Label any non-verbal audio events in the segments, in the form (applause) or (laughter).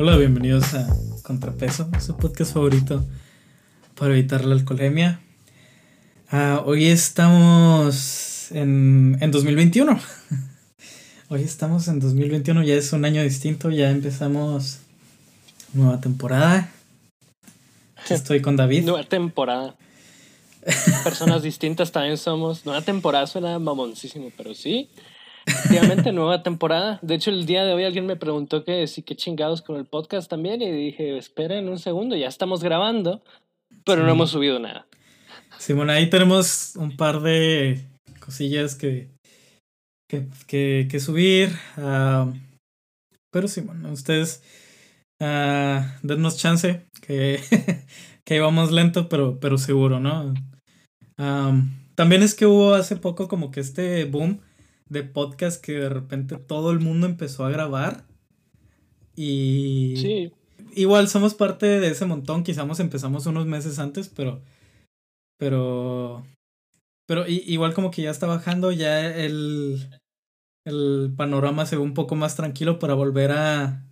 Hola, bienvenidos a Contrapeso, su podcast favorito para evitar la alcoholemia. Ah, hoy estamos en, en 2021. (laughs) hoy estamos en 2021, ya es un año distinto, ya empezamos nueva temporada. (laughs) estoy con David. Nueva temporada. Personas (laughs) distintas también somos. Nueva temporada suena mamoncísimo, pero sí. Efectivamente, nueva temporada. De hecho, el día de hoy alguien me preguntó que sí, qué chingados con el podcast también. Y dije, esperen un segundo, ya estamos grabando, pero no hemos subido nada. Simón, ahí tenemos un par de cosillas que, que, que, subir. Uh, pero Simón, ustedes uh, dennos chance, que, (laughs) que íbamos lento, pero, pero seguro, ¿no? también es que hubo hace poco como que este boom de podcast que de repente todo el mundo empezó a grabar. Y. Sí. Igual somos parte de ese montón. Quizás empezamos unos meses antes, pero. Pero. Pero igual como que ya está bajando, ya el. El panorama se ve un poco más tranquilo para volver a.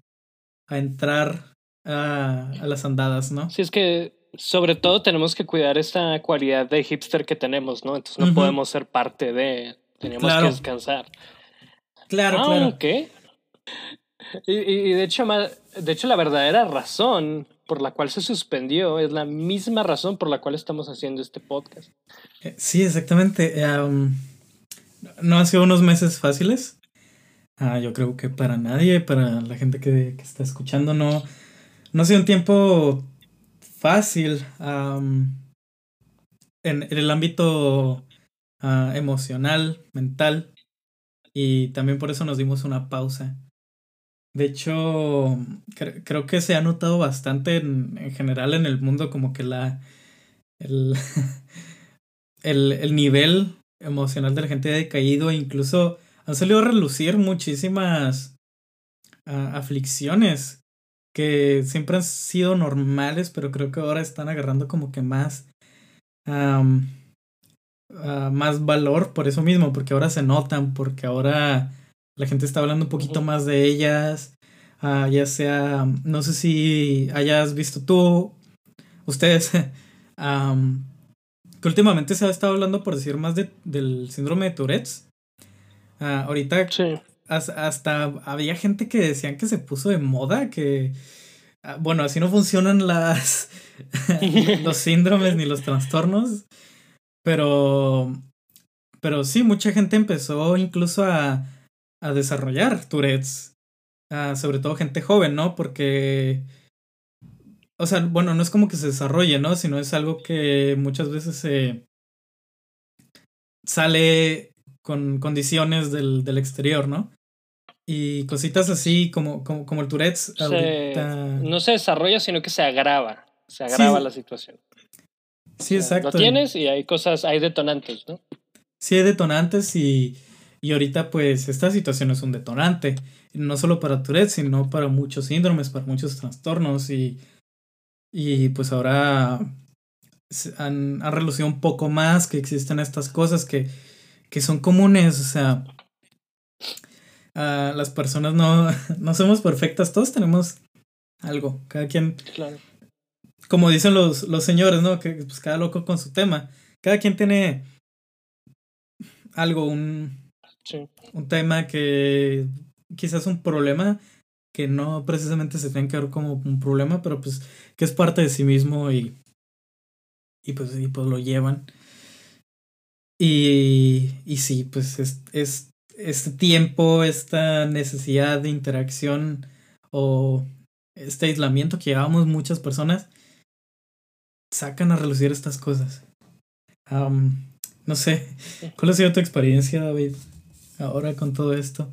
a entrar a, a las andadas, ¿no? Sí, es que sobre todo tenemos que cuidar esta cualidad de hipster que tenemos, ¿no? Entonces no podemos ser parte de, Teníamos que descansar. Claro, claro. ¿qué? Y, y, de, hecho, de hecho, la verdadera razón por la cual se suspendió es la misma razón por la cual estamos haciendo este podcast. Eh, sí, exactamente. no han sido unos meses fáciles. Ah, yo creo que para nadie, para la gente que, que está escuchando, no, no ha sido un tiempo fácil en, en, el ámbito Ah, emocional, mental. Y también por eso nos dimos una pausa. De hecho, creo que se ha notado bastante en, en, general en el mundo como que la... El, (laughs) el, el nivel emocional de la gente ha decaído e incluso han salido a relucir muchísimas ah, aflicciones que siempre han sido normales, pero creo que ahora están agarrando como que más Ah, más valor por eso mismo, porque ahora se notan, porque ahora la gente está hablando un poquito más de ellas, uh, ya sea, no sé si hayas visto tú, ustedes, (laughs) um, que últimamente se ha estado hablando, por decir más, de, del síndrome de Tourette's. Uh, ahorita hasta había gente que decían que se puso de moda, que, bueno, así no funcionan las (laughs) los síndromes ni los trastornos. Pero, pero sí, mucha gente empezó incluso a, a desarrollar Tourette's. sobre todo gente joven, ¿no? Porque, o sea, bueno, no es como que se desarrolle, ¿no? Sino es algo que muchas veces se sale con condiciones del, del exterior, ¿no? Y cositas así como, como, como el Tourette's. No se desarrolla, sino que se agrava. Se agrava la situación. Sí, exacto. Lo tienes y hay cosas, hay detonantes, ¿no? Sí, hay detonantes y, y ahorita pues esta situación es un detonante. No solo para Tourette, sino para muchos síndromes, para muchos trastornos y, y pues ahora han, han relucido un poco más que existen estas cosas que, que son comunes, o sea, las personas no, (laughs) no somos perfectas, todos tenemos algo, cada quien claro como dicen los, los señores, ¿no? Que pues cada loco con su tema. Cada quien tiene algo, un, un tema que quizás un problema que no precisamente se tiene que ver como un problema, pero pues que es parte de sí mismo y, y pues, y pues lo llevan. Y, y sí, pues es, es este tiempo, esta necesidad de interacción o este aislamiento que llevamos muchas personas, sacan a relucir estas cosas. no sé, ¿cuál ha sido tu experiencia, David, ahora con todo esto?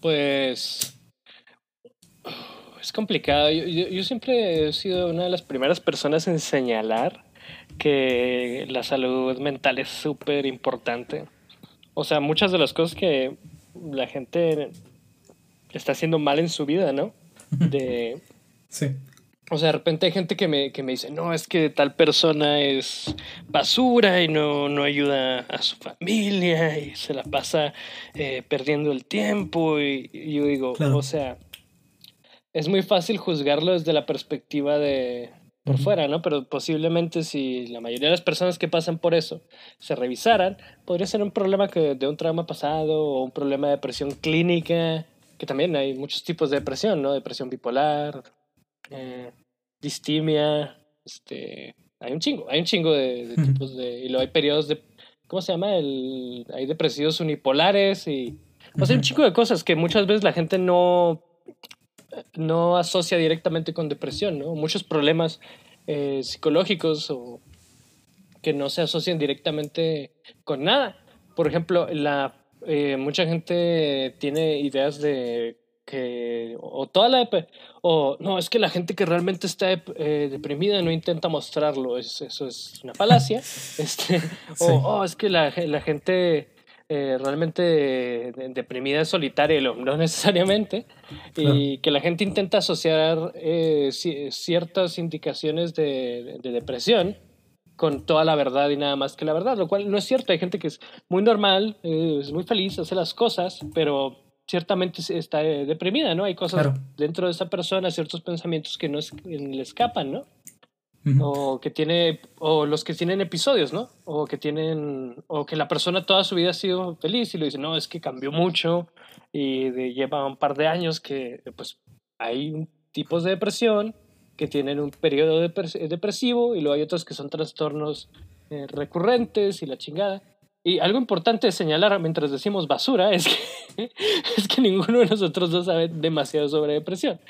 Pues es complicado. Yo, yo, siempre he sido una de las primeras personas en señalar que la salud mental es súper importante. O sea, muchas de las cosas que la gente está haciendo mal en su vida, ¿no? De, sí. O sea, de repente hay gente que me, que me dice, no, es que tal persona es basura y no, no ayuda a su familia y se la pasa eh, perdiendo el tiempo. Y, yo digo, o sea, es muy fácil juzgarlo desde la perspectiva de por fuera, ¿no? Pero posiblemente si la mayoría de las personas que pasan por eso se revisaran, podría ser un problema que, de un trauma pasado o un problema de depresión clínica, que también hay muchos tipos de depresión, ¿no? Depresión bipolar, eh, distimia, este, hay un chingo, hay un chingo de, tipos de, y luego hay periodos de, ¿cómo se llama? El, hay depresivos unipolares y, o sea, hay un chingo de cosas que muchas veces la gente no, no asocia directamente con depresión, ¿no? Muchos problemas eh, psicológicos o que no se asocian directamente con nada. Por ejemplo, la, eh, mucha gente tiene ideas de que o toda la o no es que la gente que realmente está eh, deprimida no intenta mostrarlo es, eso es una falacia (laughs) este o oh, es que la, la gente eh, realmente deprimida es solitaria no necesariamente y que la gente intenta asociar eh, ciertas indicaciones de, de depresión con toda la verdad y nada más que la verdad, lo cual no es cierto. Hay gente que es muy normal, es muy feliz, hace las cosas, pero ciertamente está eh, deprimida, ¿no? Hay cosas dentro de esa persona, ciertos pensamientos que no le escapan, ¿no? O que tiene, o los que tienen episodios, ¿no? O que tienen, o que la persona toda su vida ha sido feliz y lo dice, no, es que cambió mucho y lleva un par de años que, pues, hay tipos de depresión que tienen un periodo depresivo y luego hay otros que son trastornos eh, recurrentes y la chingada. Y algo importante de señalar mientras decimos basura es que, (laughs) es que ninguno de nosotros dos sabe demasiado sobre depresión.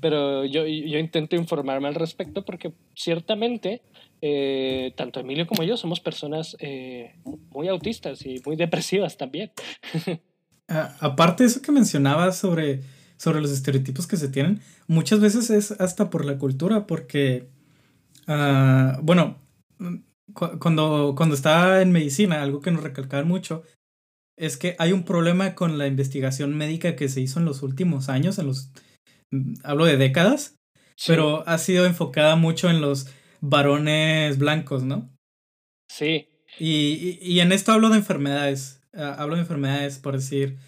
Pero yo, yo intento informarme al respecto porque ciertamente eh, tanto Emilio como yo somos personas eh, muy autistas y muy depresivas también. (laughs) aparte de eso que mencionabas sobre, sobre los estereotipos que se tienen, muchas veces es hasta por la cultura, porque, uh, bueno, cuando, cuando estaba en medicina, algo que nos recalcaban mucho, es que hay un problema con la investigación médica que se hizo en los últimos años, en los, mm, hablo de décadas, pero ha sido enfocada mucho en los varones blancos, ¿no? Sí. Y, y, en esto hablo de enfermedades, ah, hablo de enfermedades, por decir,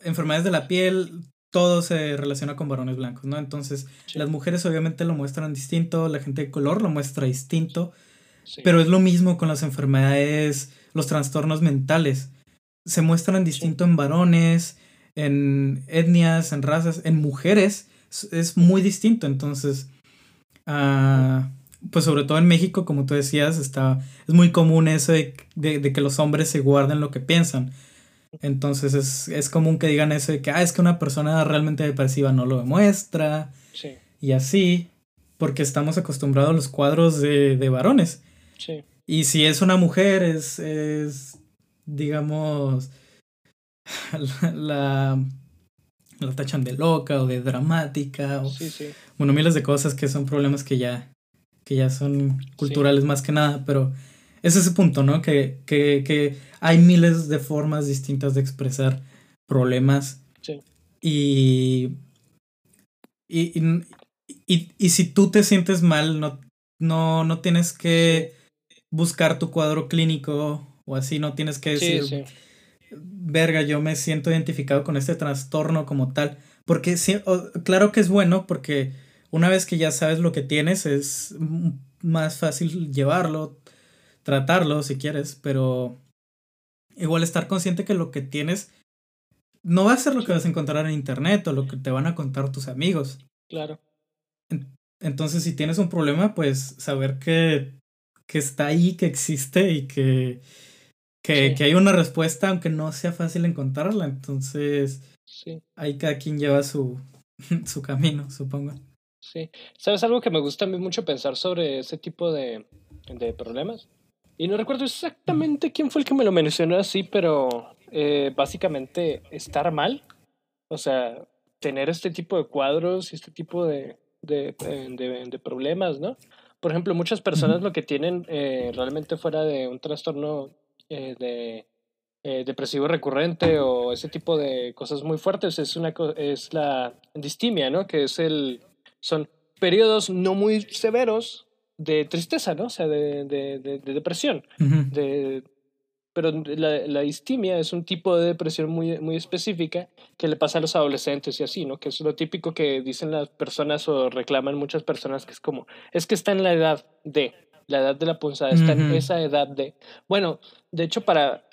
enfermedades de la piel, todo se relaciona con varones blancos, ¿no? Entonces, las mujeres obviamente lo muestran distinto, la gente de color lo muestra distinto, pero es lo mismo con las enfermedades, los trastornos mentales. Se muestran distinto en varones, en etnias, en razas, en mujeres. Es muy distinto. Entonces, uh, pues sobre todo en México, como tú decías, está, es muy común eso de, de, que los hombres se guarden lo que piensan. Entonces es, es, común que digan eso de que, ah, es que una persona realmente depresiva no lo demuestra. Y así, porque estamos acostumbrados a los cuadros de, de varones. Y si es una mujer, es, es digamos, (laughs) la, la, tachan de loca o de dramática. O, Bueno, miles de cosas que son problemas que ya, que ya son culturales más que nada, pero es ese punto, ¿no? Que, que, que hay miles de formas distintas de expresar problemas. Y, y, y, y, si tú te sientes mal, no, no, no tienes que buscar tu cuadro clínico o así, no tienes que decir, verga, yo me siento identificado con este trastorno como tal. Porque sí, claro que es bueno porque una vez que ya sabes lo que tienes es más fácil llevarlo, tratarlo si quieres, pero igual estar consciente que lo que tienes no va a ser lo que vas a encontrar en internet o lo que te van a contar tus amigos. Claro. Entonces, si tienes un problema, pues saber que que está ahí, que existe y que, que, que hay una respuesta, aunque no sea fácil encontrarla. Entonces, sí. ahí cada quien lleva su, (laughs) su camino, supongo. Sí. ¿Sabes algo que me gusta a mí mucho pensar sobre ese tipo de, de problemas? Y no recuerdo exactamente quién fue el que me lo mencionó así, pero eh, básicamente estar mal, o sea, tener este tipo de cuadros y este tipo de, de, de, de problemas, ¿no? Por ejemplo, muchas personas lo que tienen eh, realmente fuera de un trastorno eh, de eh, depresivo recurrente o ese tipo de cosas muy fuertes es una es la distimia, ¿no? Que es el son periodos no muy severos de tristeza, ¿no? O sea, de, de, de, depresión, de pero la, la distimia es un tipo de depresión muy, muy específica que le pasa a los adolescentes y así, ¿no? Que es lo típico que dicen las personas o reclaman muchas personas, que es como, es que está en la edad de, la edad de la punzada, está en esa edad de. Bueno, de hecho, para,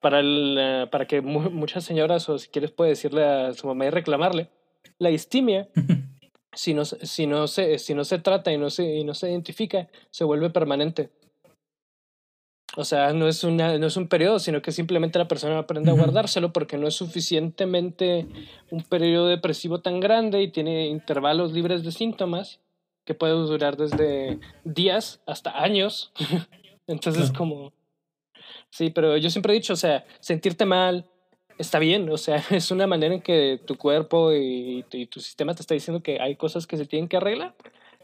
para, el, para que muchas señoras, o si quieres, puede decirle a su mamá y reclamarle, la distimia. si no, si, no se, si no se trata y no se, y no se identifica, se vuelve permanente. O sea, no es, una, no es un periodo, sino que simplemente la persona aprende a guardárselo porque no es suficientemente un periodo depresivo tan grande y tiene intervalos libres de síntomas que puede durar desde días hasta años. (laughs) Entonces, como... Sí, pero yo siempre he dicho, o sea, sentirte mal está bien, o sea, (laughs) es una manera en que tu cuerpo y, tu sistema te está diciendo que hay cosas que se tienen que arreglar.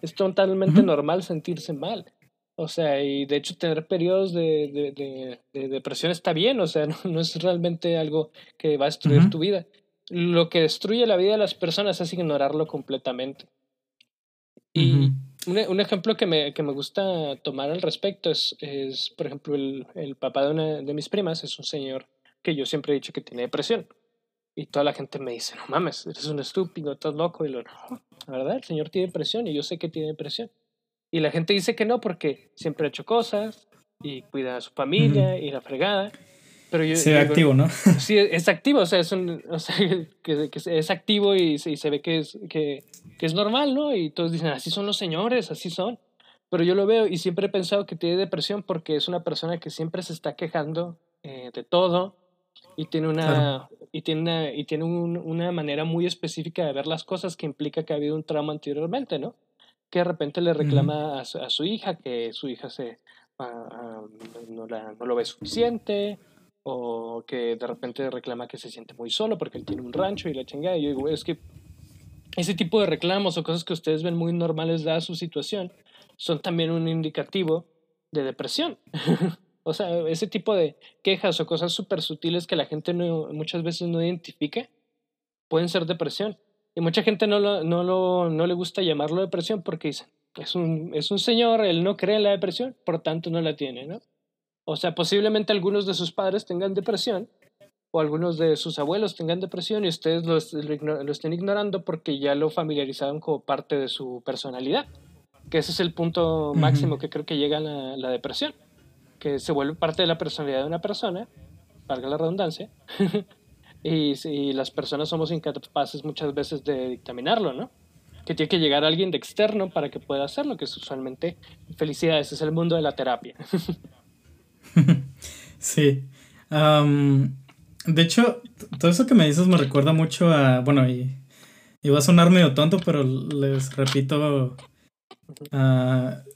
Es totalmente normal sentirse mal. O sea, y de hecho tener periodos de, de, de, depresión está bien, o sea, (laughs) no, es realmente algo que va a destruir tu vida. Lo que destruye la vida de las personas es ignorarlo completamente. Y un, un, ejemplo que me, que me gusta tomar al respecto es, es por ejemplo, el, el papá de una de mis primas es un señor que yo siempre he dicho que tiene depresión. Y toda la gente me dice, no mames, eres un estúpido, estás loco. Y lo, no, la verdad, el señor tiene depresión y yo sé que tiene depresión. Y la gente dice que no porque siempre ha hecho cosas y cuida a su familia y la fregada. Pero yo, sí, activo, ¿no? (laughs) Sí, es activo, o sea, es, un, o sea (laughs) que, que, es activo y, y, se ve que es, que, que es normal, ¿no? Y todos dicen, así son los señores, así son. Pero yo lo veo y siempre he pensado que tiene depresión porque es una persona que siempre se está quejando eh, de todo y tiene una, y tiene, una, y tiene un, una manera muy específica de ver las cosas que implica que ha habido un trauma anteriormente, ¿no? Que de repente le reclama a, su, hija que su hija se, ah, ah, no, la, no, lo ve suficiente, o que de repente reclama que se siente muy solo porque él tiene un rancho y la chingada. Y yo digo, es que ese tipo de reclamos o cosas que ustedes ven muy normales dada su situación son también un indicativo de depresión. (laughs) o sea, ese tipo de quejas o cosas súper sutiles que la gente no, muchas veces no identifica pueden ser depresión. Y mucha gente no, lo, no, lo, no le gusta llamarlo depresión porque dicen, es un, es un señor, él no cree en la depresión, por tanto no la tiene, ¿no? O sea, posiblemente algunos de sus padres tengan depresión o algunos de sus abuelos tengan depresión y ustedes lo, lo estén ignorando porque ya lo familiarizaron como parte de su personalidad. Que ese es el punto máximo que creo que llega a la, la depresión. Que se vuelve parte de la personalidad de una persona, valga la redundancia, (laughs) y, y, las personas somos incapaces muchas veces de dictaminarlo, ¿no? Que tiene que llegar alguien de externo para que pueda hacerlo, que es usualmente felicidades, es el mundo de la terapia. (laughs) sí. de hecho, todo eso que me dices me recuerda mucho a, bueno, y, y va a sonar medio tonto, pero les repito,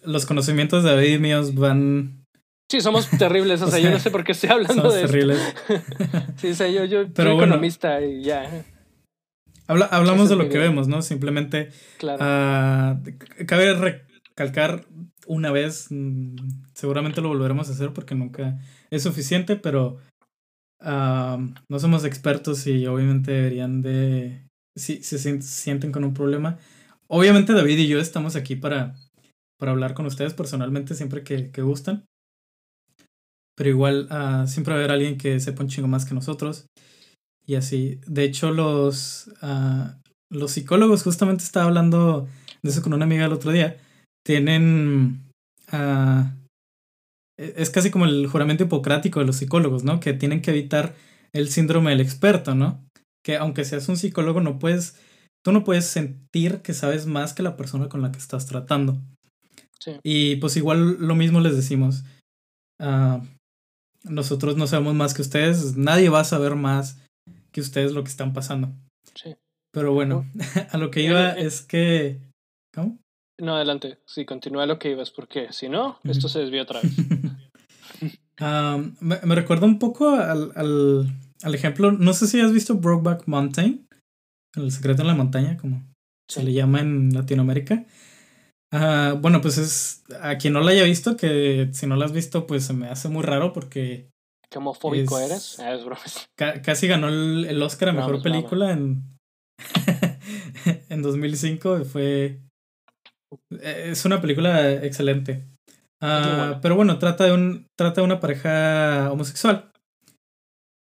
los conocimientos de David míos van Sí, somos terribles, o sea, yo no sé por qué estoy hablando de terribles. (laughs) sí, o sea, yo, yo soy economista y ya. hablamos de lo que vemos, ¿no? Simplemente claro. Ah, cabe recalcar una vez, mm, seguramente lo volveremos a hacer porque nunca es suficiente, pero ah, no somos expertos y obviamente deberían de, si, se sienten con un problema, obviamente David y yo estamos aquí para, para hablar con ustedes personalmente siempre que, que gustan. Pero igual uh, siempre va a haber alguien que sepa un chingo más que nosotros. Y así. De hecho, los, uh, los psicólogos, justamente estaba hablando de eso con una amiga el otro día, tienen... Uh, es casi como el juramento hipocrático de los psicólogos, ¿no? Que tienen que evitar el síndrome del experto, ¿no? Que aunque seas un psicólogo, no puedes... Tú no puedes sentir que sabes más que la persona con la que estás tratando. Sí. Y pues igual lo mismo les decimos. Uh, nosotros no sabemos más que ustedes, nadie va a saber más que ustedes lo que están pasando. Sí. Pero bueno, (laughs) a lo que iba es que... ¿Cómo? No, adelante. Sí, continúa lo que ibas, porque si no, esto se desvía otra vez. (laughs) me, me, recuerda un poco al, al, al, ejemplo, no sé si has visto Brokeback Mountain, El secreto en la montaña, como se le llama en Latinoamérica. Uh, bueno, pues es. A quien no la haya visto, que si no la has visto, pues se me hace muy raro porque. ¿Qué homofóbico eres? Ah, es ca casi ganó el, el Oscar a mejor película en. (laughs) en 2005. Fue. Es una película excelente. Ah, pero bueno, trata de, un, trata de una pareja homosexual.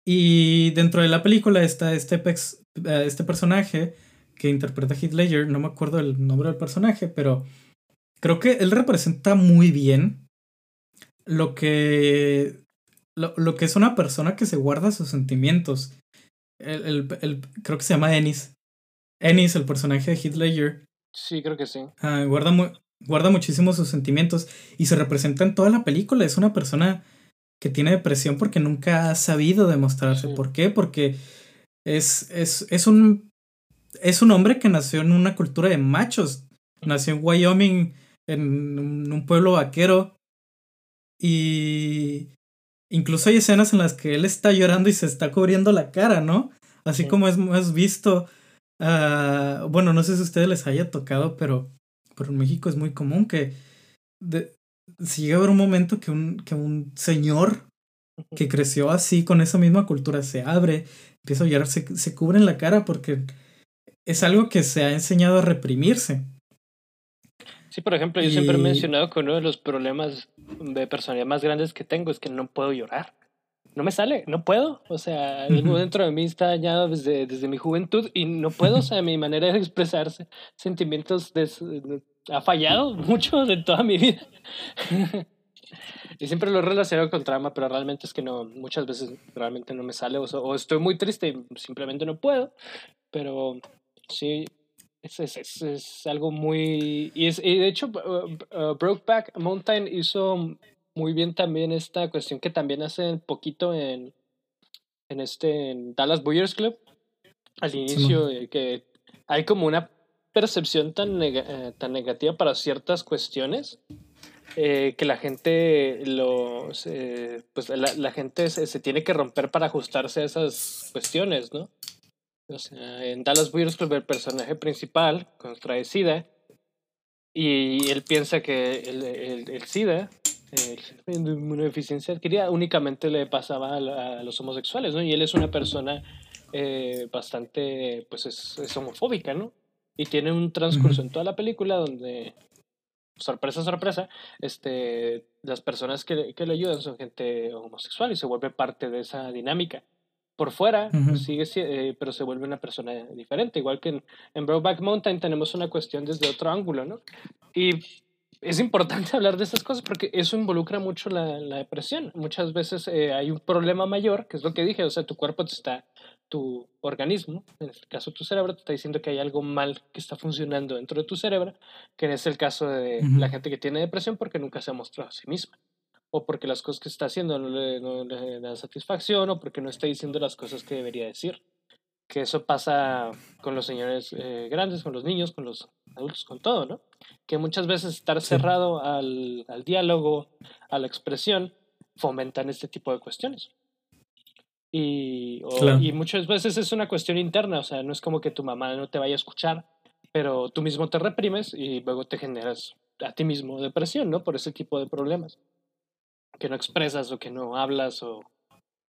Y dentro de la película está este, eh, este personaje que interpreta Heath Ledger, no me acuerdo el nombre del personaje, pero creo que él representa muy bien lo que, lo, que es una persona que se guarda sus sentimientos. El, el, creo que se llama Ennis. Ennis, el personaje de Heath Ledger. Sí, creo que sí. Ah, guarda, guarda muchísimo sus sentimientos y se representa en toda la película. Es una persona que tiene depresión porque nunca ha sabido demostrarse. ¿Por qué? Porque es, es, es, un, es un hombre que nació en una cultura de machos. Nació en Wyoming, en un pueblo vaquero. Y incluso hay escenas en las que él está llorando y se está cubriendo la cara, ¿no? Así como hemos visto. Uh, bueno, no sé si a ustedes les haya tocado, pero, pero en México es muy común que de, si llega a haber un momento que un, que un señor que creció así con esa misma cultura se abre, empieza a llorar, se, se cubre en la cara porque es algo que se ha enseñado a reprimirse. Sí, por ejemplo, yo siempre he mencionado que uno de los problemas de personalidad más grandes que tengo es que no puedo llorar. No me sale, no puedo. O sea, algo dentro de mí está dañado desde, desde mi juventud y no puedo. O sea, mi manera de expresarse sentimientos ha fallado mucho de toda mi vida. (laughs) y siempre lo he relacionado con trauma, pero realmente es que no, muchas veces realmente no me sale. O, o estoy muy triste y simplemente no puedo. Pero sí, es, es, es, algo muy... Y, es, y de hecho, uh, uh, Brokeback Mountain hizo muy bien también esta cuestión que también hace un poquito en, en, este, en Dallas Buyers Club. Al inicio, que hay como una percepción tan, eh, tan negativa para ciertas cuestiones eh, que la gente lo pues la, la gente se, se, tiene que romper para ajustarse a esas cuestiones, ¿no? O sea, en Dallas Buyers Club el personaje principal contrae SIDA y él piensa que el, el, el SIDA, una deficiencia adquirida, únicamente le pasaba a, los homosexuales, ¿no? Y él es una persona eh, bastante, pues es, es, homofóbica, ¿no? Y tiene un transcurso en toda la película donde, sorpresa, sorpresa, este, las personas que, que le ayudan son gente homosexual y se vuelve parte de esa dinámica por fuera, sigue, eh, pero se vuelve una persona diferente. Igual que en, en Brokeback Mountain tenemos una cuestión desde otro ángulo, ¿no? Y es importante (laughs) hablar de esas cosas porque eso involucra mucho la, la depresión. Muchas veces eh, hay un problema mayor, que es lo que dije, o sea, tu cuerpo te está, tu organismo, en este caso tu cerebro, te está diciendo que hay algo mal que está funcionando dentro de tu cerebro, que es el caso de la gente que tiene depresión porque nunca se ha mostrado a sí misma o porque las cosas que está haciendo no le, no le da satisfacción, o porque no está diciendo las cosas que debería decir. Que eso pasa con los señores eh, grandes, con los niños, con los adultos, con todo, ¿no? Que muchas veces estar cerrado al, al diálogo, a la expresión, fomentan este tipo de cuestiones. Y, y muchas veces es una cuestión interna, o sea, no es como que tu mamá no te vaya a escuchar, pero tú mismo te reprimes y luego te generas a ti mismo depresión, ¿no? Por ese tipo de problemas que no expresas o que no hablas o...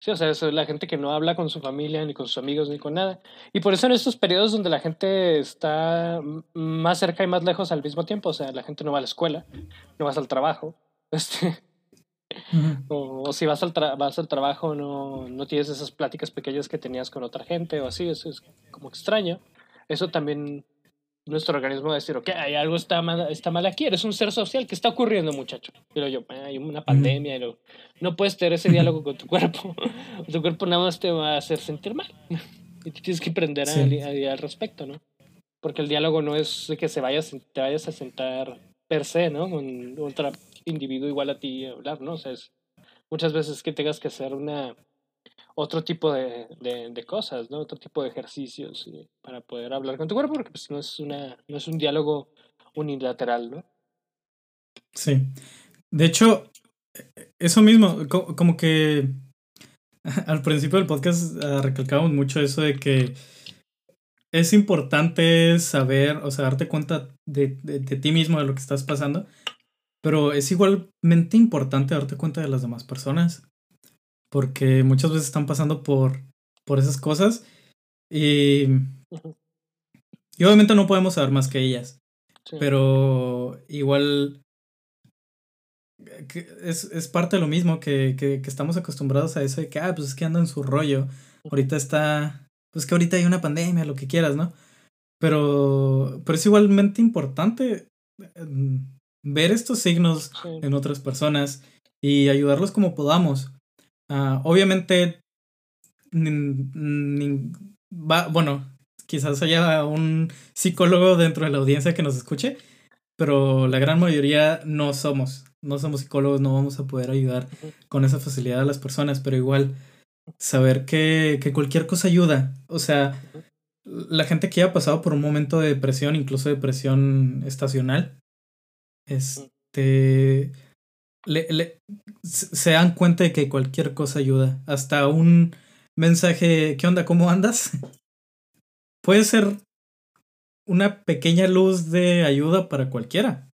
Sí, o sea, es la gente que no habla con su familia, ni con sus amigos, ni con nada. Y por eso en estos periodos donde la gente está más cerca y más lejos al mismo tiempo, o sea, la gente no va a la escuela, no vas al trabajo, (laughs) este, o, si vas al, vas al trabajo no, no tienes esas pláticas pequeñas que tenías con otra gente o así, eso es como extraño. Eso también nuestro organismo va a decir, ok, hay algo está mal, está mal aquí, eres un ser social, ¿qué está ocurriendo, muchacho? Pero yo, hay una pandemia, y no puedes tener ese diálogo con tu cuerpo, (laughs) tu cuerpo nada más te va a hacer sentir mal, y tienes que aprender a, al respecto, ¿no? Porque el diálogo no es que se vayas, te vayas a sentar per se, ¿no? Con otro individuo igual a ti a hablar, ¿no? O sea, es muchas veces que tengas que hacer una otro tipo de, de, cosas, ¿no? Otro tipo de ejercicios para poder hablar con tu cuerpo, porque pues, no, es una, no es un diálogo unilateral, ¿no? Sí. De hecho, eso mismo, como que (laughs) al principio del podcast uh, recalcábamos mucho eso de que es importante saber, o sea, darte cuenta de, de, ti mismo, de lo que estás pasando, pero es igualmente importante darte cuenta de las demás personas porque muchas veces están pasando por, por esas cosas y, y obviamente no podemos saber más que ellas, pero igual es, es, parte de lo mismo, que, que, que, estamos acostumbrados a eso de que, ah, pues es que anda en su rollo. Ahorita está, pues que ahorita hay una pandemia, lo que quieras, ¿no? Pero, pero es igualmente importante em, ver estos signos en otras personas y ayudarlos como podamos. Uh, obviamente, va, bueno, quizás haya un psicólogo dentro de la audiencia que nos escuche, pero la gran mayoría no somos. No somos psicólogos, no vamos a poder ayudar con esa facilidad a las personas, pero igual saber que, que cualquier cosa ayuda. O sea, la gente que ha pasado por un momento de depresión, incluso depresión estacional, este, le, se dan cuenta de que cualquier cosa ayuda. Hasta un mensaje, ¿qué onda? ¿Cómo andas? (laughs) Puede ser una pequeña luz de ayuda para cualquiera.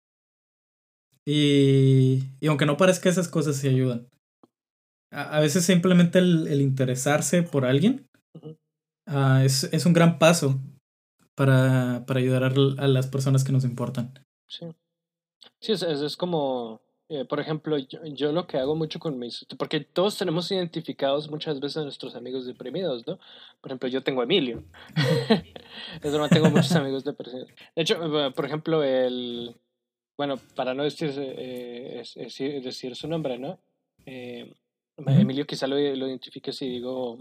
Y, y aunque no parezca, esas cosas sí ayudan. A, veces simplemente el, interesarse por alguien uh, es, es, un gran paso para, para ayudar a, las personas que nos importan. Sí, sí es, es, como eh, por ejemplo, yo, yo, lo que hago mucho con mis... Porque todos tenemos identificados muchas veces a nuestros amigos deprimidos, ¿no? Por ejemplo, yo tengo a Emilio. (laughs) es broma, tengo muchos amigos deprimidos. De hecho, eh, por ejemplo, el... Bueno, para no decir, eh, decir su nombre, ¿no? Eh, Emilio quizá lo, lo identifique si digo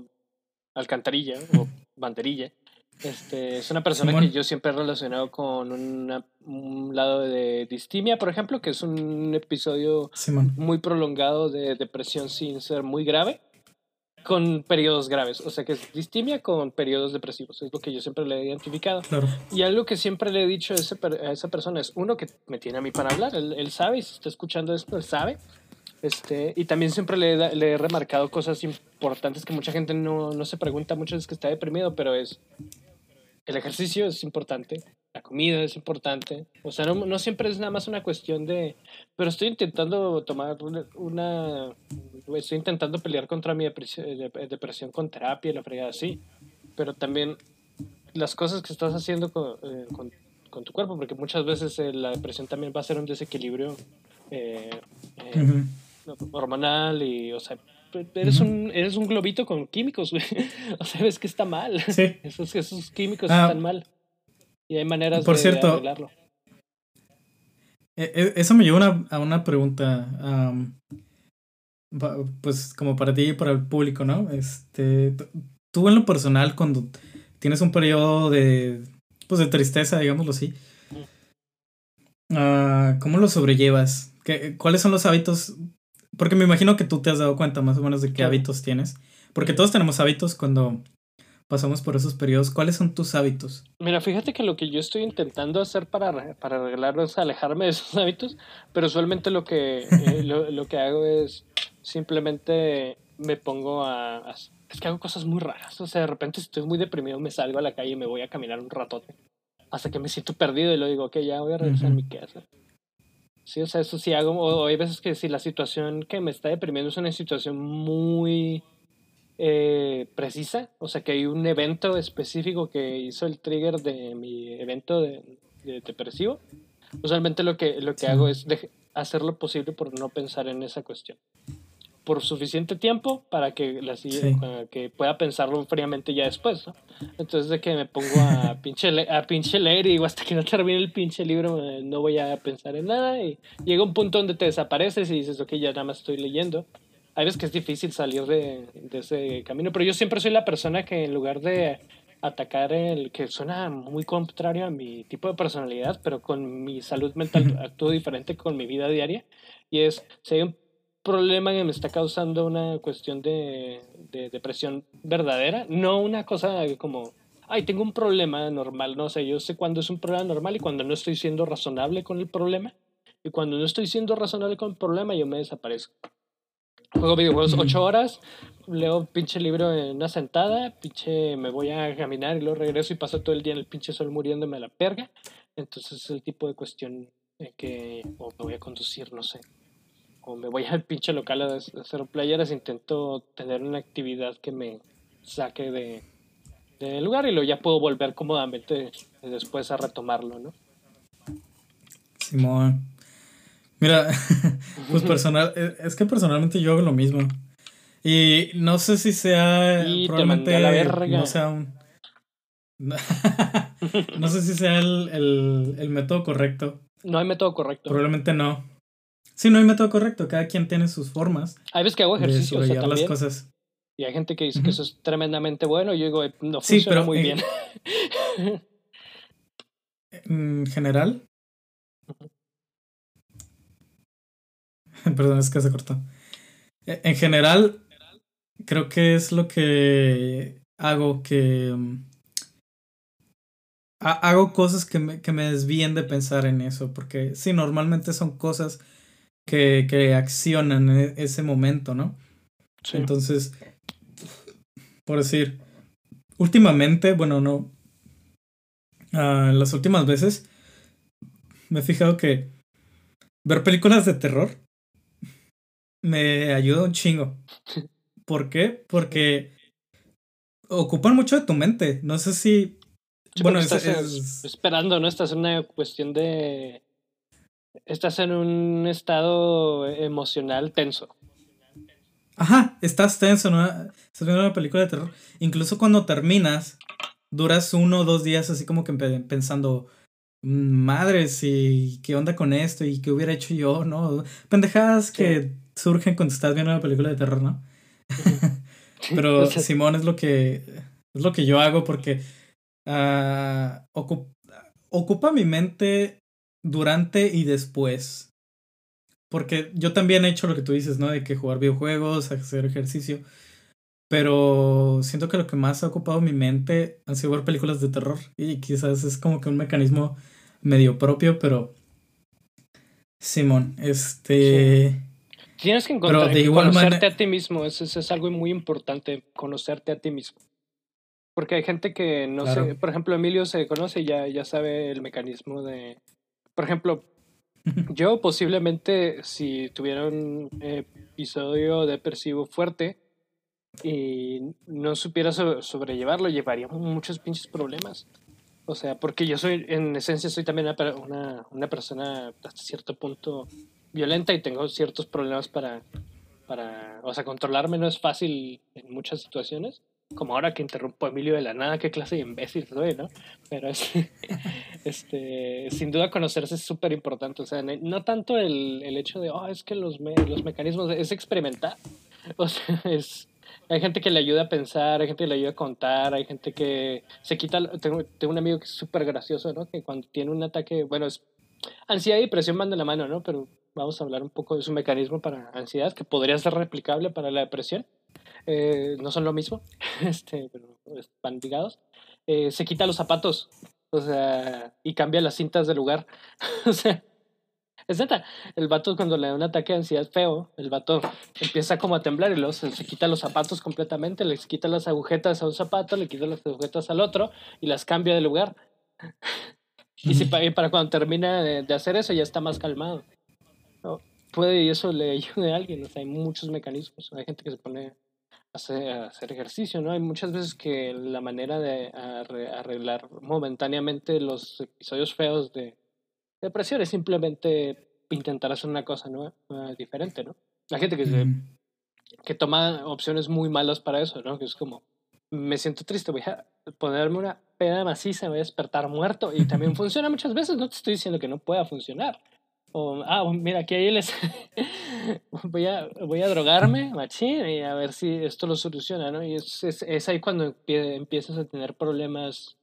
alcantarilla o banderilla. Este, es una persona que yo siempre he relacionado con un lado de distimia, por ejemplo, que es un episodio muy prolongado de depresión sin ser muy grave, con periodos graves. O sea que es distimia con periodos depresivos. Es lo que yo siempre le he identificado. Y algo que siempre le he dicho a, a, esa persona es, uno, que me tiene a mí para hablar. Él, él sabe, y si está escuchando esto, él sabe. Este, y también siempre le, le, he remarcado cosas importantes que mucha gente no, no se pregunta muchas veces que está deprimido, pero es el ejercicio es importante, la comida es importante. O sea, no, no, siempre es nada más una cuestión de... Pero estoy intentando tomar una... Estoy intentando pelear contra mi depresión, con terapia y la fregada así. Pero también las cosas que estás haciendo con, eh, con, con tu cuerpo, porque muchas veces eh, la depresión también va a ser un desequilibrio eh, hormonal y, o sea, eres, un, eres un globito con químicos, güey. (laughs) O sea, ves que está mal. Sí. (laughs) Esos, esos químicos ah. están mal. Y hay maneras por de cierto, arreglarlo. E, e, eso me lleva a una pregunta. pues como para ti y para el público, ¿no? Este, tú en lo personal, cuando tienes un periodo de, pues de tristeza, digámoslo así, uh, ¿cómo lo sobrellevas? ¿Qué, ¿Cuáles son los hábitos porque me imagino que tú te has dado cuenta más o menos de qué hábitos tienes. Porque todos tenemos hábitos cuando pasamos por esos periodos. ¿Cuáles son tus hábitos? Mira, fíjate que lo que yo estoy intentando hacer para, para arreglarlo es alejarme de esos (laughs) hábitos, pero usualmente lo que, eh, lo, que hago es simplemente me pongo a, Es que hago cosas muy raras. O sea, de repente si estoy muy deprimido me salgo a la calle y me voy a caminar un ratote. Hasta que me siento perdido y lo digo, ok, ya voy a regresar a mi casa. Sí, o sea, eso sí hago. O hay veces que si la situación que me está deprimiendo es una situación muy eh, precisa, o sea, que hay un evento específico que hizo el trigger de mi evento de, depresivo, usualmente lo que, lo que hago es hacer lo posible por no pensar en esa cuestión por suficiente tiempo para que, la, que pueda pensarlo fríamente ya después, ¿no? Entonces de que me pongo a (laughs) pinche, a pinche leer y digo, hasta que no termine el pinche libro eh, no voy a pensar en nada y llega un punto donde te desapareces y dices, ok, ya nada más estoy leyendo. Hay veces que es difícil salir de, de ese camino, pero yo siempre soy la persona que en lugar de atacar el que suena muy contrario a mi tipo de personalidad, pero con mi salud mental actúo diferente con mi vida diaria. Y es, si hay un problema que me está causando una cuestión de, depresión verdadera, no una cosa como, ay, tengo un problema normal, no sé, yo sé cuándo es un problema normal y cuando no estoy siendo razonable con el problema. Y cuando no estoy siendo razonable con el problema, yo me desaparezco. Juego videojuegos ocho horas, leo pinche libro en una sentada, pinche me voy a caminar y luego regreso y paso todo el día en el pinche sol muriéndome a la perga. Entonces es el tipo de cuestión que o me voy a conducir, no sé o me voy (laughs) al pinche local a hacer playeras, intento tener una actividad que me saque de del lugar y luego ya puedo volver cómodamente después a retomarlo, ¿no? Simón. Mira, (laughs) pues (laughs) personal, eh, es que personalmente yo hago lo mismo. Y no sé si sea probablemente no sea un no sé si sea el, el, método correcto. No hay método correcto. Probablemente no. Sí, no hay método correcto. Cada quien tiene sus formas. Hay veces que hago ejercicio. De las cosas. Y hay gente que dice que eso es tremendamente bueno. Yo digo, no funciona muy bien. (laughs) En general. (laughs) Perdón, es que se cortó. E, en general, creo que es lo que hago que mm, hago cosas que me, que me desvíen de pensar en eso, porque sí, normalmente son cosas que, que accionan en ese momento, ¿no? Entonces, por decir, últimamente, bueno, no, uh, las últimas veces me he fijado que ver películas de terror me ayuda un chingo. ¿Por qué? Porque ocupan mucho de tu mente. No sé si bueno, estás esperando, ¿no? Estás en una cuestión de... Estás en un estado emocional tenso. Ajá, estás tenso, ¿no? Estás viendo una película de terror. Incluso cuando terminas, duras uno o dos días así como que pensando, madres, y qué onda con esto, y qué hubiera hecho yo, ¿no? Pendejadas que surgen cuando estás viendo una película de terror, ¿no? (laughs) Pero (laughs) Simón es lo que es lo que yo hago porque uh, ocupa mi mente durante y después. Porque yo también he hecho lo que tú dices, ¿no? De que jugar videojuegos, hacer ejercicio. Pero siento que lo que más ha ocupado mi mente han sido ver películas de terror. Y quizás es como que un mecanismo medio propio, pero. Simón, este. Tienes que encontrar conocerte a ti mismo. Eso, eso, es algo muy importante, conocerte a ti mismo. Porque hay gente que no sé, por ejemplo, Emilio se conoce y ya, ya sabe el mecanismo de. Por ejemplo, yo posiblemente si tuviera un episodio depresivo fuerte y no supiera sobrellevarlo, llevaría muchos pinches problemas. O sea, porque yo soy, en esencia, soy también una, una persona hasta cierto punto violenta y tengo ciertos problemas para, para, o sea, controlarme no es fácil en muchas situaciones como ahora que interrumpo a Emilio de la nada, qué clase de imbécil soy, ¿no? Pero es, (laughs) este, sin duda conocerse es súper importante, o sea, no tanto el, el hecho de, oh, es que los, los mecanismos, es experimentar, (laughs) o sea, es, hay gente que le ayuda a pensar, hay gente que le ayuda a contar, hay gente que se quita, tengo, tengo un amigo que es súper gracioso, ¿no? Que cuando tiene un ataque, bueno, es ansiedad y depresión van de la mano, ¿no? Pero vamos a hablar un poco de su mecanismo para ansiedad, que podría ser replicable para la depresión eh, no son lo mismo, (laughs) este, pero van ligados. Eh, se quita los zapatos, o sea, y cambia las cintas de lugar. (laughs) o sea, es neta, el vato cuando le da un ataque de ansiedad feo, el vato empieza como a temblar y luego se, quita los zapatos completamente, le quita las agujetas a un zapato, le quita las agujetas al otro y las cambia de lugar. (laughs) y, si, para cuando termina de, hacer eso ya está más calmado. Puede y eso le ayude a alguien, o sea, hay muchos mecanismos, hay gente que se pone hacer, hacer ejercicio, ¿no? Hay muchas veces que la manera de arreglar momentáneamente los episodios feos de depresión es simplemente intentar hacer una cosa ¿no? Ah, diferente, ¿no? La gente que, que toma opciones muy malas para eso, ¿no? Que es como, me siento triste, voy a ponerme una peda maciza, voy a despertar muerto y también funciona muchas veces, no te estoy diciendo que no pueda funcionar, o, ah, mira, aquí ahí les (laughs) voy, a, voy a drogarme, machín, y a ver si esto lo soluciona, ¿no? Y es, es, ahí cuando empiezas a tener problemas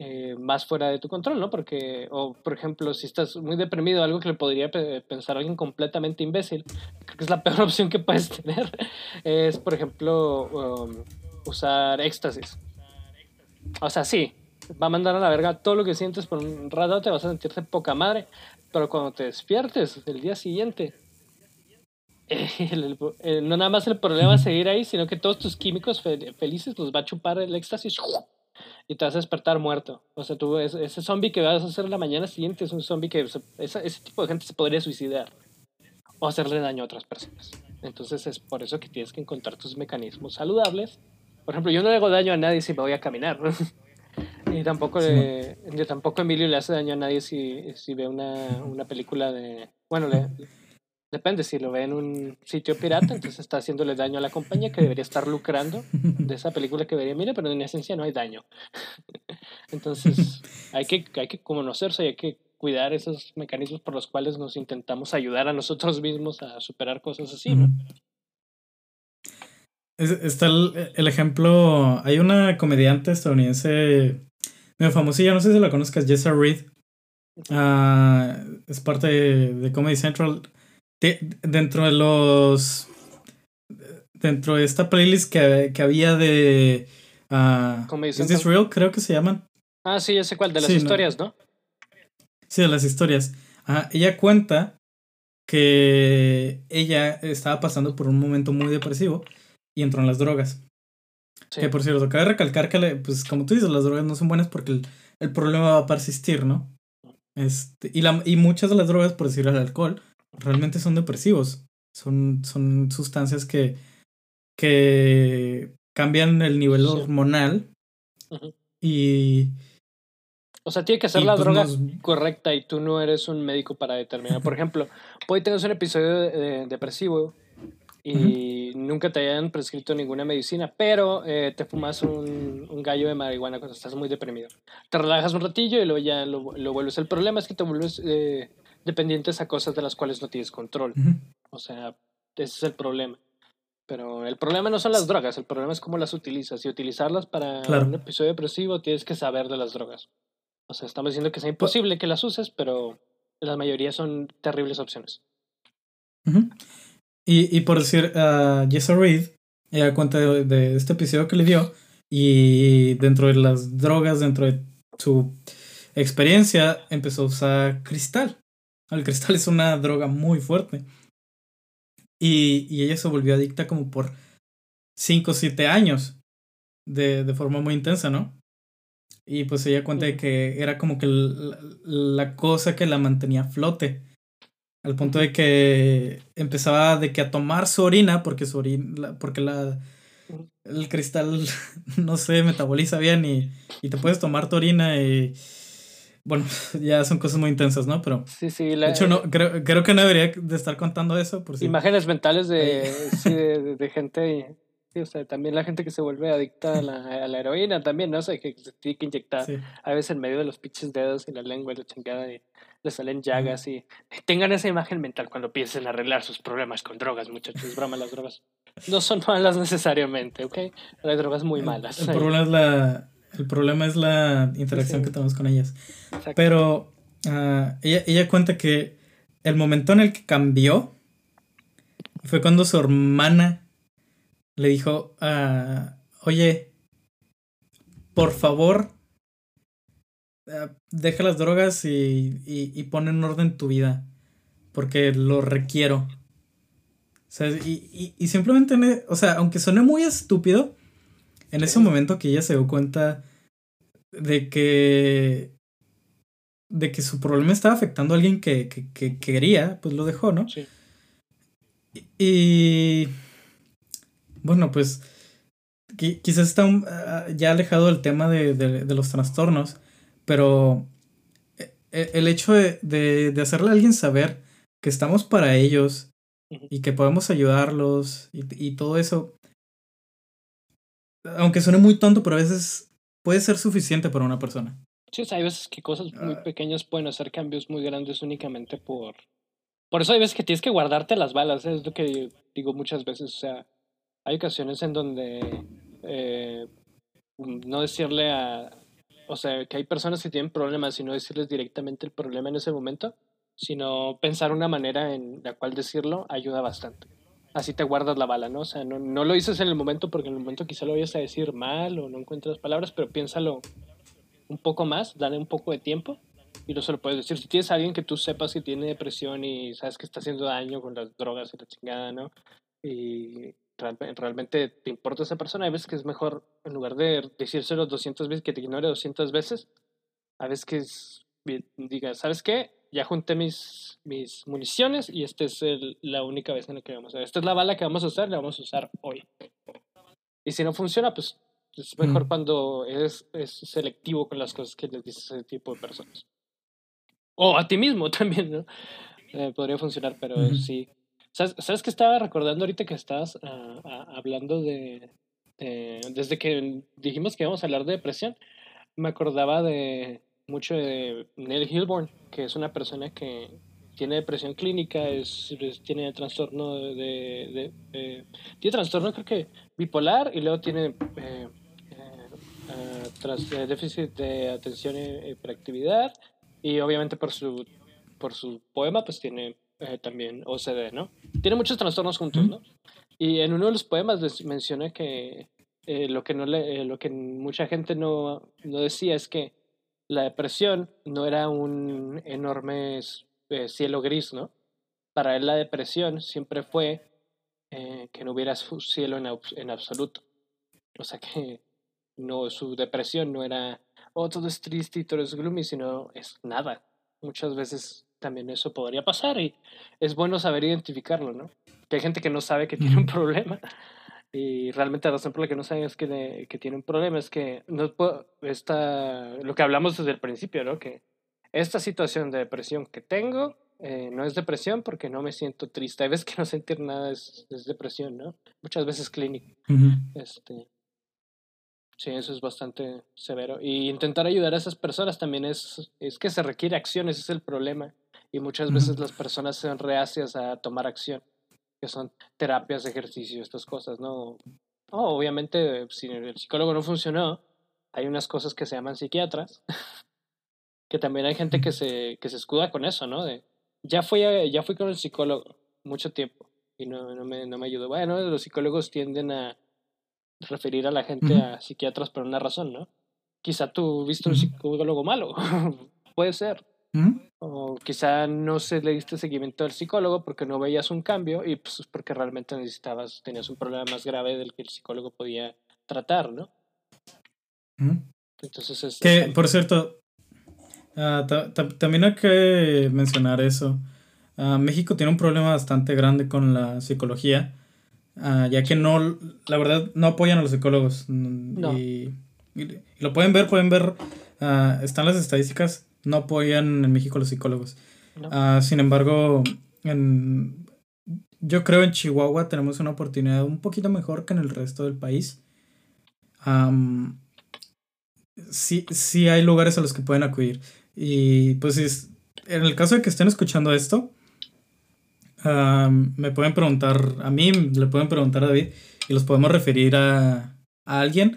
eh, más fuera de tu control, ¿no? Porque, o por ejemplo, si estás muy deprimido, algo que le podría pensar a alguien completamente imbécil, creo que es la (laughs) peor opción que puedes tener, es, por ejemplo, um, usar éxtasis. O sea, sí, va a mandar a la verga todo lo que sientes por un rato, te vas a sentirte poca madre, pero cuando te despiertes el día siguiente, no nada más el problema es seguir ahí, sino que todos tus químicos felices los va a chupar el éxtasis y te vas a despertar muerto. O sea, tú, ese, zombie que vas a hacer la mañana siguiente es un zombie que ese, tipo de gente se podría suicidar o hacerle daño a otras personas. Entonces es por eso que tienes que encontrar tus mecanismos saludables. Por ejemplo, yo no le hago daño a nadie si me voy a caminar. (laughs) Y tampoco, le, tampoco Emilio le hace daño a nadie si, si ve una, una película de... Bueno, le, depende, si lo ve en un sitio pirata, entonces está haciéndole daño a la compañía que debería estar lucrando de esa película que vería, mire, pero en esencia no hay daño. (laughs) entonces hay que, hay que conocerse y hay que cuidar esos mecanismos por los cuales nos intentamos ayudar a nosotros mismos a superar cosas así, ¿no? Está el, ejemplo, hay una comediante estadounidense medio famosilla, no sé si la conozcas, Jessa Reed. Ah, es parte de, Comedy Central. dentro de los. Dentro de esta playlist que, que había de. Uh, Comedy Is This Real? Creo que se llaman. Ah, sí, ya sé cuál, de las historias, ¿no? Sí, de las historias. Ella cuenta que ella estaba pasando por un momento muy depresivo y entró en las drogas. Que por cierto, cabe recalcar que, pues como tú dices, las drogas no son buenas porque el, problema va a persistir, ¿no? Este, y, la, y muchas de las drogas, por decir el alcohol, realmente son depresivos. Son, son sustancias que, que cambian el nivel hormonal y... O sea, tiene que ser la pues, droga correcta y tú no eres un médico para determinar. Por (laughs) ejemplo, puede tener un episodio depresivo y nunca te hayan prescrito ninguna medicina, pero eh, te fumas un, un, gallo de marihuana cuando estás muy deprimido. Te relajas un ratillo y luego ya lo, lo vuelves. El problema es que te vuelves eh, dependientes a cosas de las cuales no tienes control. O sea, ese es el problema. Pero el problema no son las drogas, el problema es cómo las utilizas. Y utilizarlas para un episodio depresivo tienes que saber de las drogas. O sea, estamos diciendo que es imposible que las uses, pero la mayoría son terribles opciones. Y, y por decir, uh, Jessa Reed, ella cuenta de, este episodio que le dio, y dentro de las drogas, dentro de su experiencia, empezó a usar cristal. El cristal es una droga muy fuerte. Y, y ella se volvió adicta como por 5 o 7 años, de, de forma muy intensa, ¿no? Y pues ella cuenta de que era como que la, la cosa que la mantenía a flote al punto de que empezaba de que a tomar su orina, porque su orina, porque la, el cristal, (laughs) no se metaboliza bien y, y te puedes tomar tu orina y... Bueno, (laughs) ya son cosas muy intensas, ¿no? Pero... Sí, sí. de hecho, no, creo, creo que no debería de estar contando eso. Por Imágenes mentales de, sí, de, gente... Sí, o sea, también la gente que se vuelve adicta a la, a la heroína también, ¿no? O sea, que se tiene que inyectar a veces en medio de los pinches dedos y la lengua y la chingada y le salen llagas y tengan esa imagen mental cuando piensen arreglar sus problemas con drogas, muchachos. Broma, las drogas no son malas necesariamente, ¿ok? hay drogas muy malas. El, problema, es la, el problema es la interacción que tenemos con ellas. Pero ah, ella, ella cuenta que el momento en el que cambió fue cuando su hermana le dijo, uh, oye, por favor, Ah, deja las drogas y, y, pon en orden tu vida. Porque lo requiero. O sea, y, y, simplemente, o sea, aunque suene muy estúpido, en ese momento que ella se dio cuenta de que de que su problema estaba afectando a alguien que, que, quería, pues lo dejó, ¿no? Sí. Y, bueno, pues quizás está ah, ya alejado del tema de, de los trastornos, pero e, e, el hecho de, de, hacerle a alguien saber que estamos para ellos y que podemos ayudarlos y, y, todo eso, aunque suene muy tonto, pero a veces puede ser suficiente para una persona. Sí, o sea, hay veces que cosas muy ah. pequeñas pueden hacer cambios muy grandes únicamente por... Por eso hay veces que tienes que guardarte las balas, es lo que digo muchas veces, o sea, hay ocasiones en donde eh, no decirle a, o sea, que hay personas que tienen problemas y no decirles directamente el problema en ese momento, sino pensar una manera en la cual decirlo ayuda bastante. Así te guardas la bala, ¿no? O sea, no, lo dices en el momento porque en el momento quizá lo vayas a decir mal o no encuentras palabras, pero piénsalo un poco más, dale un poco de tiempo y no se lo puedes decir. Si tienes a alguien que tú sepas que tiene depresión y sabes que está haciendo daño con las drogas y la chingada, ¿no? Y realmente te importa esa persona, hay veces que es mejor, en lugar de decírselo 200 veces, que te ignore 200 veces, a veces que es, diga, ¿sabes qué? Ya junté mis, mis municiones y esta es la única vez en la que vamos a Esta es la bala que vamos a usar, la vamos a usar hoy. Y si no funciona, pues Es mejor cuando eres, es selectivo con las cosas que les dices a ese tipo de personas. O a ti mismo (laughs) también, ¿no? Eh, podría funcionar, pero sí. ¿Sabes, ¿Sabes qué estaba recordando ahorita que estás ah, ah, hablando de, Desde que dijimos que íbamos a hablar de depresión, me acordaba de mucho de Neil Hilborn, que es una persona que tiene depresión clínica, es, tiene trastorno de, tiene trastorno creo que bipolar y luego tiene eh, eh, tras, déficit de atención e hiperactividad y obviamente por su por su poema pues tiene eh, también OCD, ¿no? Tiene muchos trastornos juntos, ¿no? Y en uno de los poemas les menciona que lo que no le, lo que mucha gente no, no decía es que la depresión no era un enorme eh, cielo gris, ¿no? Para él la depresión siempre fue eh, que no hubiera cielo en, en, absoluto. O sea que no, su depresión no era, oh, todo es triste y todo es gloomy, sino es nada. Muchas veces también eso podría pasar y es bueno saber identificarlo, ¿no? Que hay gente que no sabe que tiene un problema y realmente la razón por la que no saben es que, que tiene un problema es que no está lo que hablamos desde el principio, ¿no? Que esta situación de depresión que tengo eh, no es depresión porque no me siento triste. Hay veces que no sentir nada es, depresión, ¿no? Muchas veces clínico. este, sí, eso es bastante severo. Y intentar ayudar a esas personas también es, es que se requiere acción, ese es el problema. Y muchas veces las personas son reacias a tomar acción que son terapias, ejercicio, estas cosas, ¿no? obviamente, si el psicólogo no funcionó, hay unas cosas que se llaman psiquiatras, (laughs) que también hay gente que se, que se escuda con eso, ¿no? De, ya fui, ya fui con el psicólogo mucho tiempo y no, no, me, no me ayudó. Bueno, los psicólogos tienden a referir a la gente a psiquiatras por una razón, ¿no? Quizá tú viste un psicólogo malo, (laughs) puede ser. O quizá no se le diste seguimiento al psicólogo porque no veías un cambio y pues porque realmente necesitabas, tenías un problema más grave del que el psicólogo podía tratar, ¿no? Entonces es... Que, por cierto, ah, también hay que mencionar eso. Ah, México tiene un problema bastante grande con la psicología, ah, ya que no, la verdad, no apoyan a los psicólogos. Y, lo pueden ver, pueden ver, están las estadísticas no apoyan en México los psicólogos. Ah, sin embargo, en, yo creo en Chihuahua tenemos una oportunidad un poquito mejor que en el resto del país. sí, sí hay lugares a los que pueden acudir. Y pues en el caso de que estén escuchando esto, me pueden preguntar a mí, le pueden preguntar a David y los podemos referir a, a alguien.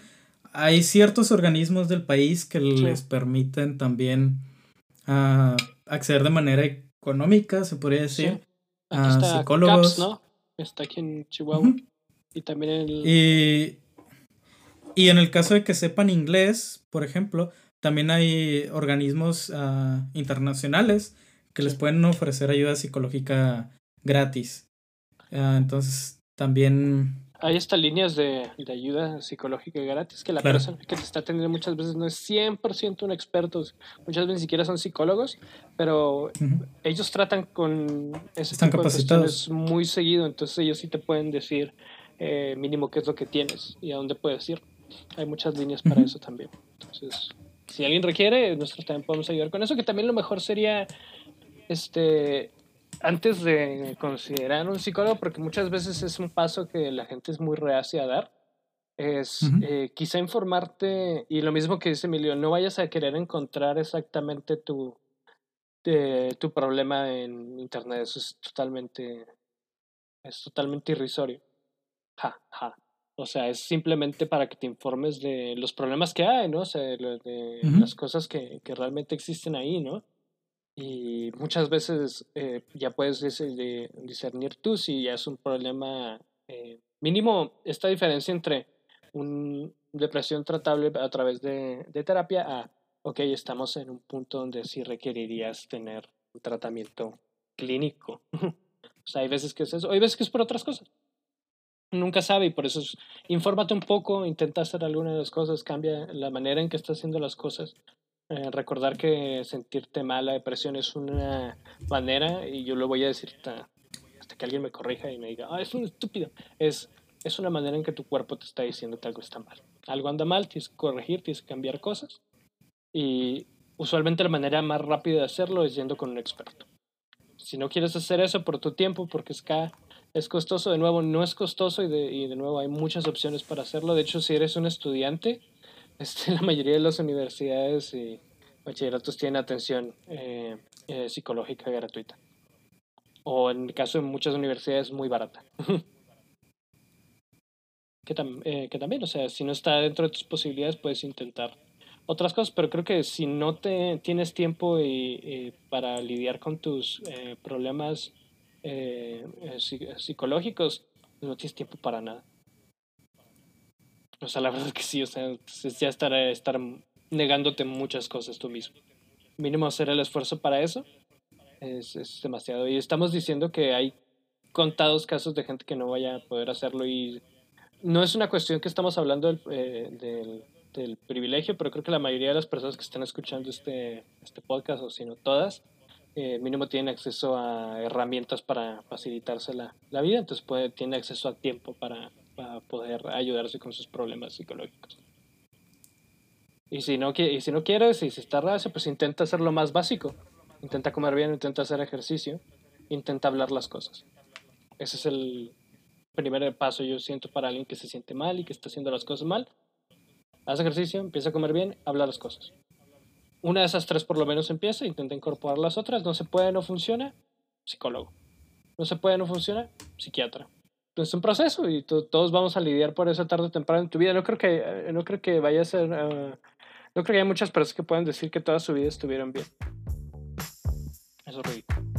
Hay ciertos organismos del país que les permiten también a acceder de manera económica, se podría decir, a psicólogos. ¿no? Está aquí en Chihuahua. Y también el... Y, y en el caso de que sepan inglés, por ejemplo, también hay organismos uh, internacionales que les pueden ofrecer ayuda psicológica gratis. Uh, entonces, también hay estas líneas de, de, ayuda psicológica gratis que la persona que te está atendiendo muchas veces no es 100% un experto, muchas veces ni siquiera son psicólogos, pero ellos tratan con ese Están tipo capacitados. muy seguido, entonces ellos sí te pueden decir eh, mínimo qué es lo que tienes y a dónde puedes ir. Hay muchas líneas para eso también. Entonces, si alguien requiere, nosotros también podemos ayudar con eso, que también lo mejor sería este antes de considerar un psicólogo, porque muchas veces es un paso que la gente es muy reacia a dar, es eh, quizá informarte, y lo mismo que dice Emilio, no vayas a querer encontrar exactamente tu, eh, tu problema en Internet, eso es totalmente, es totalmente irrisorio. Ja, ja. O sea, es simplemente para que te informes de los problemas que hay, ¿no? O sea, de, las cosas que, que realmente existen ahí, ¿no? Y muchas veces eh, ya puedes discernir tú si ya es un problema eh, mínimo esta diferencia entre una depresión tratable a través de, de, terapia a, ok, estamos en un punto donde sí requerirías tener un tratamiento clínico. (laughs) o sea, hay veces que es eso, hay veces que es por otras cosas. Nunca sabe y por eso es, infórmate un poco, intenta hacer alguna de las cosas, cambia la manera en que estás haciendo las cosas eh, recordar que sentirte mal, la depresión es una manera, y yo lo voy a decir hasta, que alguien me corrija y me diga, ah, es un estúpido. Es, es una manera en que tu cuerpo te está diciendo que algo está mal. algo anda mal, tienes que corregir, tienes que cambiar cosas. Y usualmente la manera más rápida de hacerlo es yendo con un experto. Si no quieres hacer eso por tu tiempo, porque es, es costoso, de nuevo, no es costoso y de, y de nuevo hay muchas opciones para hacerlo. De hecho, si eres un estudiante, este, (laughs) la mayoría de las universidades y bachilleratos tienen atención eh, eh, psicológica gratuita. O en el caso de muchas universidades, muy barata. (laughs) que, eh, que también, o sea, si no está dentro de tus posibilidades, puedes intentar otras cosas, pero creo que si no te tienes tiempo y, para lidiar con tus problemas psicológicos, no tienes tiempo para nada. O sea, la (laughs) verdad es que sí, o sea, es ya estar, estar negándote muchas cosas tú mismo. Mínimo hacer el esfuerzo para eso es, es demasiado. Y estamos diciendo que hay contados casos de gente que no vaya a poder hacerlo y no es una cuestión que estamos hablando del, eh, del, privilegio, pero creo que la mayoría de las personas que están escuchando este, este podcast, o si no todas, eh, mínimo tienen acceso a herramientas para facilitarse la, la vida, entonces puede, tienen acceso a tiempo para, para, poder ayudarse con sus problemas psicológicos. Y si no, y si no quieres, y si está raso, pues intenta hacer lo más básico. Intenta comer bien, intenta hacer ejercicio, intenta hablar las cosas. Ese es el, primer paso yo siento para alguien que se siente mal y que está haciendo las cosas mal. Haz ejercicio, empieza a comer bien, habla las cosas. Una de esas tres por lo menos empieza, intenta incorporar las otras. No se puede, no funciona, psicólogo. No se puede, no funciona, psiquiatra. Es un proceso y todos vamos a lidiar por eso tarde o temprano en tu vida. No creo que, eh, no creo que vaya a ser... Eh, no creo que haya muchas personas que puedan decir que toda su vida estuvieron bien. Eso es ridículo.